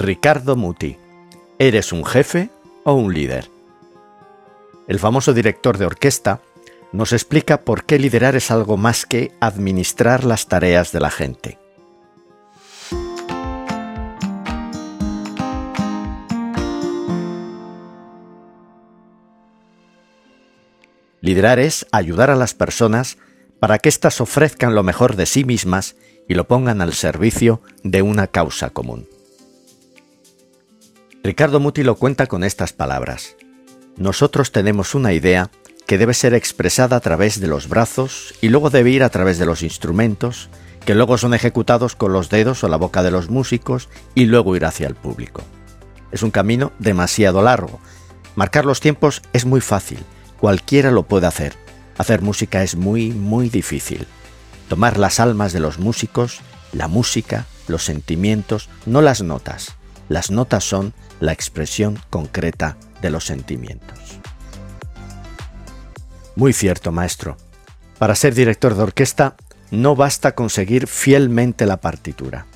Ricardo Muti. ¿Eres un jefe o un líder? El famoso director de orquesta nos explica por qué liderar es algo más que administrar las tareas de la gente. Liderar es ayudar a las personas para que éstas ofrezcan lo mejor de sí mismas y lo pongan al servicio de una causa común. Ricardo Muti lo cuenta con estas palabras. Nosotros tenemos una idea que debe ser expresada a través de los brazos y luego debe ir a través de los instrumentos, que luego son ejecutados con los dedos o la boca de los músicos y luego ir hacia el público. Es un camino demasiado largo. Marcar los tiempos es muy fácil, cualquiera lo puede hacer. Hacer música es muy, muy difícil. Tomar las almas de los músicos, la música, los sentimientos, no las notas. Las notas son la expresión concreta de los sentimientos. Muy cierto, maestro. Para ser director de orquesta no basta con seguir fielmente la partitura.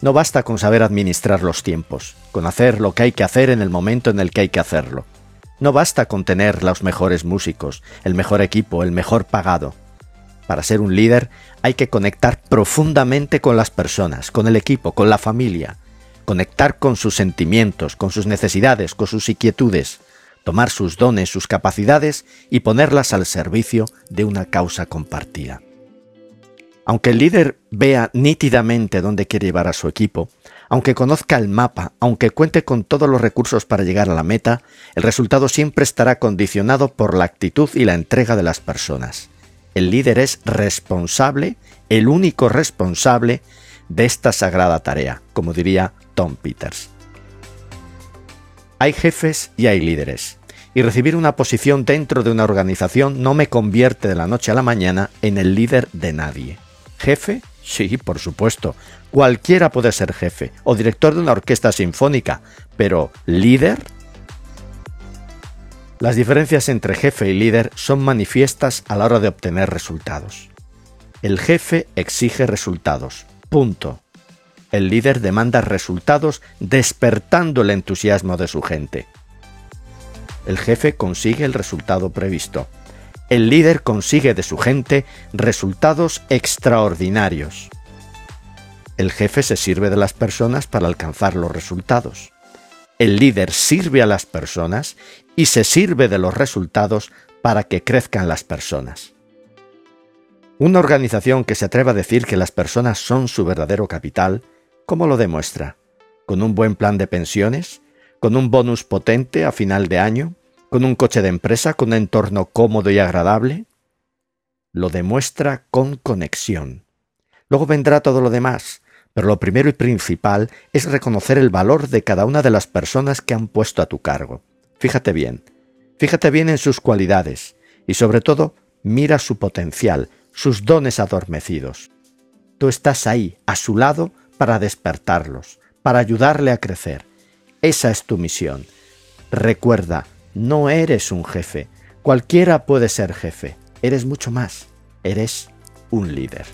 No basta con saber administrar los tiempos, con hacer lo que hay que hacer en el momento en el que hay que hacerlo. No basta con tener los mejores músicos, el mejor equipo, el mejor pagado. Para ser un líder hay que conectar profundamente con las personas, con el equipo, con la familia, conectar con sus sentimientos, con sus necesidades, con sus inquietudes, tomar sus dones, sus capacidades y ponerlas al servicio de una causa compartida. Aunque el líder vea nítidamente dónde quiere llevar a su equipo, aunque conozca el mapa, aunque cuente con todos los recursos para llegar a la meta, el resultado siempre estará condicionado por la actitud y la entrega de las personas. El líder es responsable, el único responsable de esta sagrada tarea, como diría Tom Peters. Hay jefes y hay líderes, y recibir una posición dentro de una organización no me convierte de la noche a la mañana en el líder de nadie. ¿Jefe? Sí, por supuesto. Cualquiera puede ser jefe o director de una orquesta sinfónica, pero ¿líder? Las diferencias entre jefe y líder son manifiestas a la hora de obtener resultados. El jefe exige resultados, Punto. El líder demanda resultados despertando el entusiasmo de su gente. El jefe consigue el resultado previsto. El líder consigue de su gente resultados extraordinarios. El jefe se sirve de las personas para alcanzar los resultados. El líder sirve a las personas y se sirve de los resultados para que crezcan las personas. Una organización que se atreva a decir que las personas son su verdadero capital, ¿cómo lo demuestra? ¿Con un buen plan de pensiones? ¿Con un bonus potente a final de año? ¿Con un coche de empresa? ¿Con un entorno cómodo y agradable? Lo demuestra con conexión. Luego vendrá todo lo demás, pero lo primero y principal es reconocer el valor de cada una de las personas que han puesto a tu cargo. Fíjate bien, fíjate bien en sus cualidades y sobre todo mira su potencial, sus dones adormecidos. Tú estás ahí, a su lado, para despertarlos, para ayudarle a crecer. Esa es tu misión. Recuerda, no eres un jefe. Cualquiera puede ser jefe. Eres mucho más. Eres un líder.